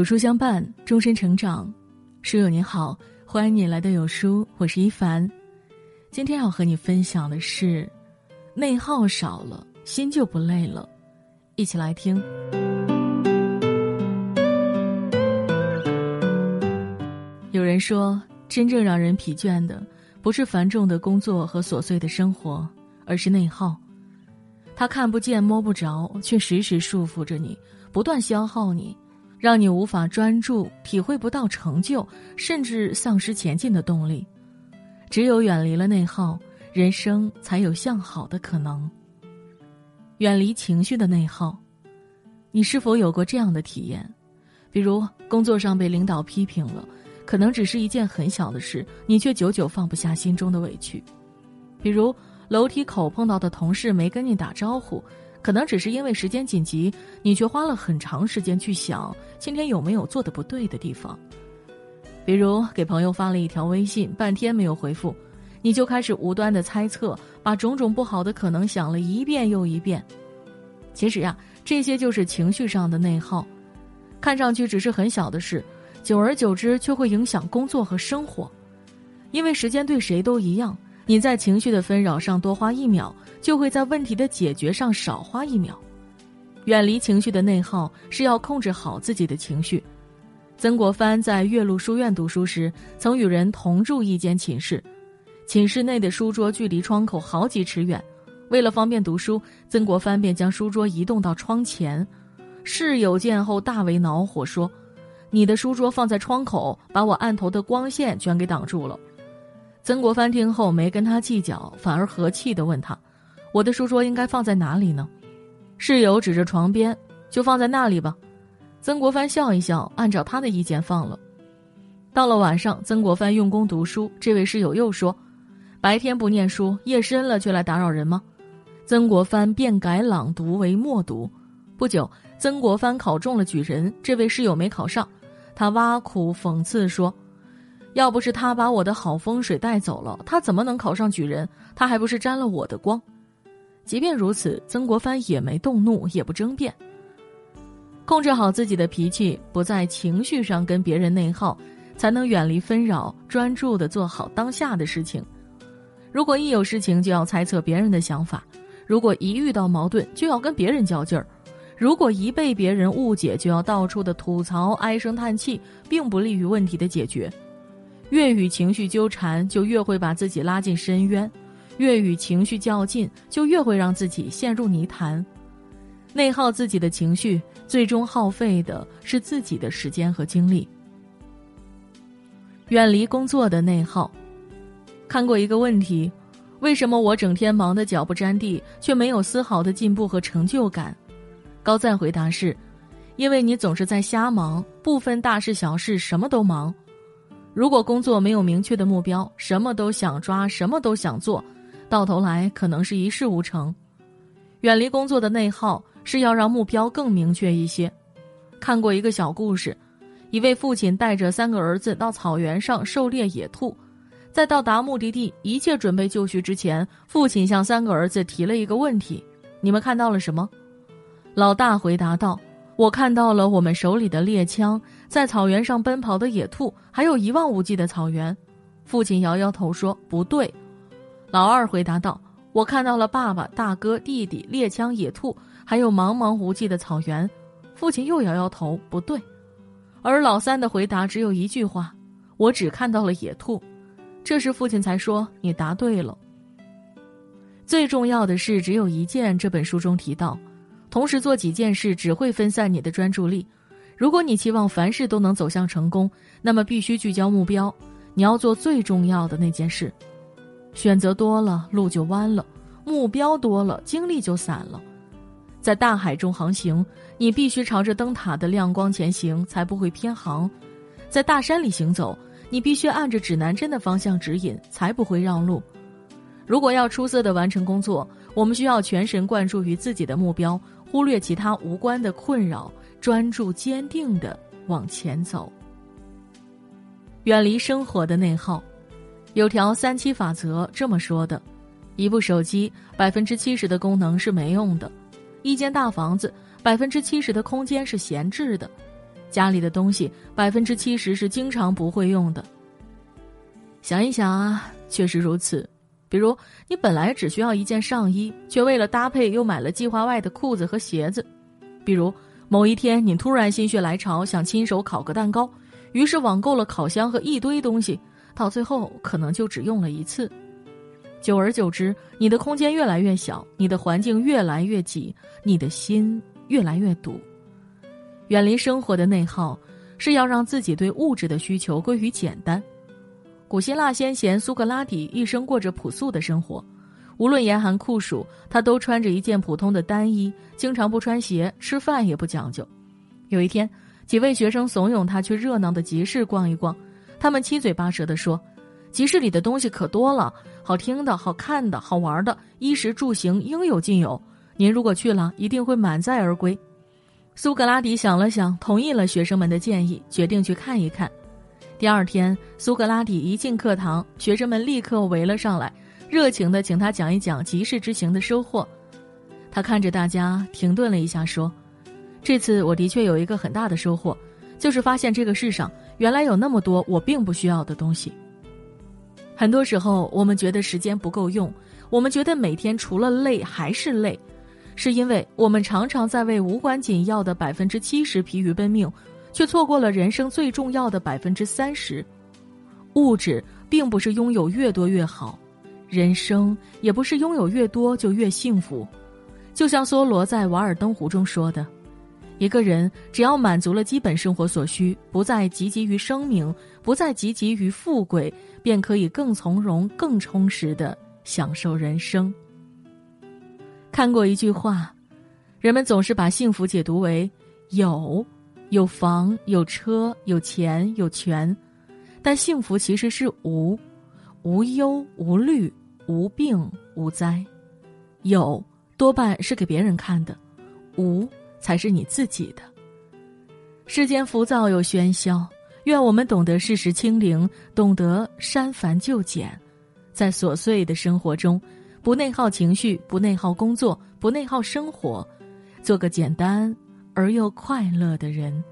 有书相伴，终身成长。书友您好，欢迎你来到有书，我是一凡。今天要和你分享的是，内耗少了，心就不累了。一起来听。有人说，真正让人疲倦的，不是繁重的工作和琐碎的生活，而是内耗。它看不见摸不着，却时时束缚着你，不断消耗你。让你无法专注，体会不到成就，甚至丧失前进的动力。只有远离了内耗，人生才有向好的可能。远离情绪的内耗，你是否有过这样的体验？比如工作上被领导批评了，可能只是一件很小的事，你却久久放不下心中的委屈；比如楼梯口碰到的同事没跟你打招呼。可能只是因为时间紧急，你却花了很长时间去想今天有没有做的不对的地方。比如给朋友发了一条微信，半天没有回复，你就开始无端的猜测，把种种不好的可能想了一遍又一遍。其实呀，这些就是情绪上的内耗，看上去只是很小的事，久而久之却会影响工作和生活。因为时间对谁都一样，你在情绪的纷扰上多花一秒。就会在问题的解决上少花一秒。远离情绪的内耗，是要控制好自己的情绪。曾国藩在岳麓书院读书时，曾与人同住一间寝室，寝室内的书桌距离窗口好几尺远。为了方便读书，曾国藩便将书桌移动到窗前。室友见后大为恼火，说：“你的书桌放在窗口，把我案头的光线全给挡住了。”曾国藩听后没跟他计较，反而和气地问他。我的书桌应该放在哪里呢？室友指着床边，就放在那里吧。曾国藩笑一笑，按照他的意见放了。到了晚上，曾国藩用功读书，这位室友又说：“白天不念书，夜深了却来打扰人吗？”曾国藩便改朗读为默读。不久，曾国藩考中了举人，这位室友没考上，他挖苦讽刺说：“要不是他把我的好风水带走了，他怎么能考上举人？他还不是沾了我的光？”即便如此，曾国藩也没动怒，也不争辩。控制好自己的脾气，不在情绪上跟别人内耗，才能远离纷扰，专注的做好当下的事情。如果一有事情就要猜测别人的想法，如果一遇到矛盾就要跟别人较劲儿，如果一被别人误解就要到处的吐槽、唉声叹气，并不利于问题的解决。越与情绪纠缠，就越会把自己拉进深渊。越与情绪较劲，就越会让自己陷入泥潭，内耗自己的情绪，最终耗费的是自己的时间和精力。远离工作的内耗。看过一个问题：为什么我整天忙得脚不沾地，却没有丝毫的进步和成就感？高赞回答是：因为你总是在瞎忙，不分大事小事，什么都忙。如果工作没有明确的目标，什么都想抓，什么都想做。到头来可能是一事无成，远离工作的内耗是要让目标更明确一些。看过一个小故事，一位父亲带着三个儿子到草原上狩猎野兔，在到达目的地一切准备就绪之前，父亲向三个儿子提了一个问题：“你们看到了什么？”老大回答道：“我看到了我们手里的猎枪，在草原上奔跑的野兔，还有一望无际的草原。”父亲摇摇头说：“不对。”老二回答道：“我看到了爸爸、大哥、弟弟、猎枪、野兔，还有茫茫无际的草原。”父亲又摇摇头：“不对。”而老三的回答只有一句话：“我只看到了野兔。”这时父亲才说：“你答对了。”最重要的是只有一件。这本书中提到，同时做几件事只会分散你的专注力。如果你期望凡事都能走向成功，那么必须聚焦目标，你要做最重要的那件事。选择多了，路就弯了；目标多了，精力就散了。在大海中航行，你必须朝着灯塔的亮光前行，才不会偏航；在大山里行走，你必须按着指南针的方向指引，才不会绕路。如果要出色的完成工作，我们需要全神贯注于自己的目标，忽略其他无关的困扰，专注坚定的往前走，远离生活的内耗。有条三七法则这么说的：一部手机百分之七十的功能是没用的；一间大房子百分之七十的空间是闲置的；家里的东西百分之七十是经常不会用的。想一想啊，确实如此。比如，你本来只需要一件上衣，却为了搭配又买了计划外的裤子和鞋子；比如，某一天你突然心血来潮想亲手烤个蛋糕，于是网购了烤箱和一堆东西，到最后可能就只用了一次。久而久之，你的空间越来越小，你的环境越来越挤，你的心越来越堵。远离生活的内耗，是要让自己对物质的需求归于简单。古希腊先贤苏格拉底一生过着朴素的生活，无论严寒酷暑，他都穿着一件普通的单衣，经常不穿鞋，吃饭也不讲究。有一天，几位学生怂恿他去热闹的集市逛一逛，他们七嘴八舌地说：“集市里的东西可多了。”好听的、好看的、好玩的，衣食住行应有尽有。您如果去了，一定会满载而归。苏格拉底想了想，同意了学生们的建议，决定去看一看。第二天，苏格拉底一进课堂，学生们立刻围了上来，热情的请他讲一讲集市之行的收获。他看着大家，停顿了一下，说：“这次我的确有一个很大的收获，就是发现这个世上原来有那么多我并不需要的东西。”很多时候，我们觉得时间不够用，我们觉得每天除了累还是累，是因为我们常常在为无关紧要的百分之七十疲于奔命，却错过了人生最重要的百分之三十。物质并不是拥有越多越好，人生也不是拥有越多就越幸福。就像梭罗在《瓦尔登湖》中说的。一个人只要满足了基本生活所需，不再汲汲于生命，不再汲汲于富贵，便可以更从容、更充实的享受人生。看过一句话，人们总是把幸福解读为有，有房、有车、有钱、有权，但幸福其实是无，无忧无虑、无病无灾。有多半是给别人看的，无。才是你自己的。世间浮躁又喧嚣，愿我们懂得适时清零，懂得删繁就简，在琐碎的生活中，不内耗情绪，不内耗工作，不内耗生活，做个简单而又快乐的人。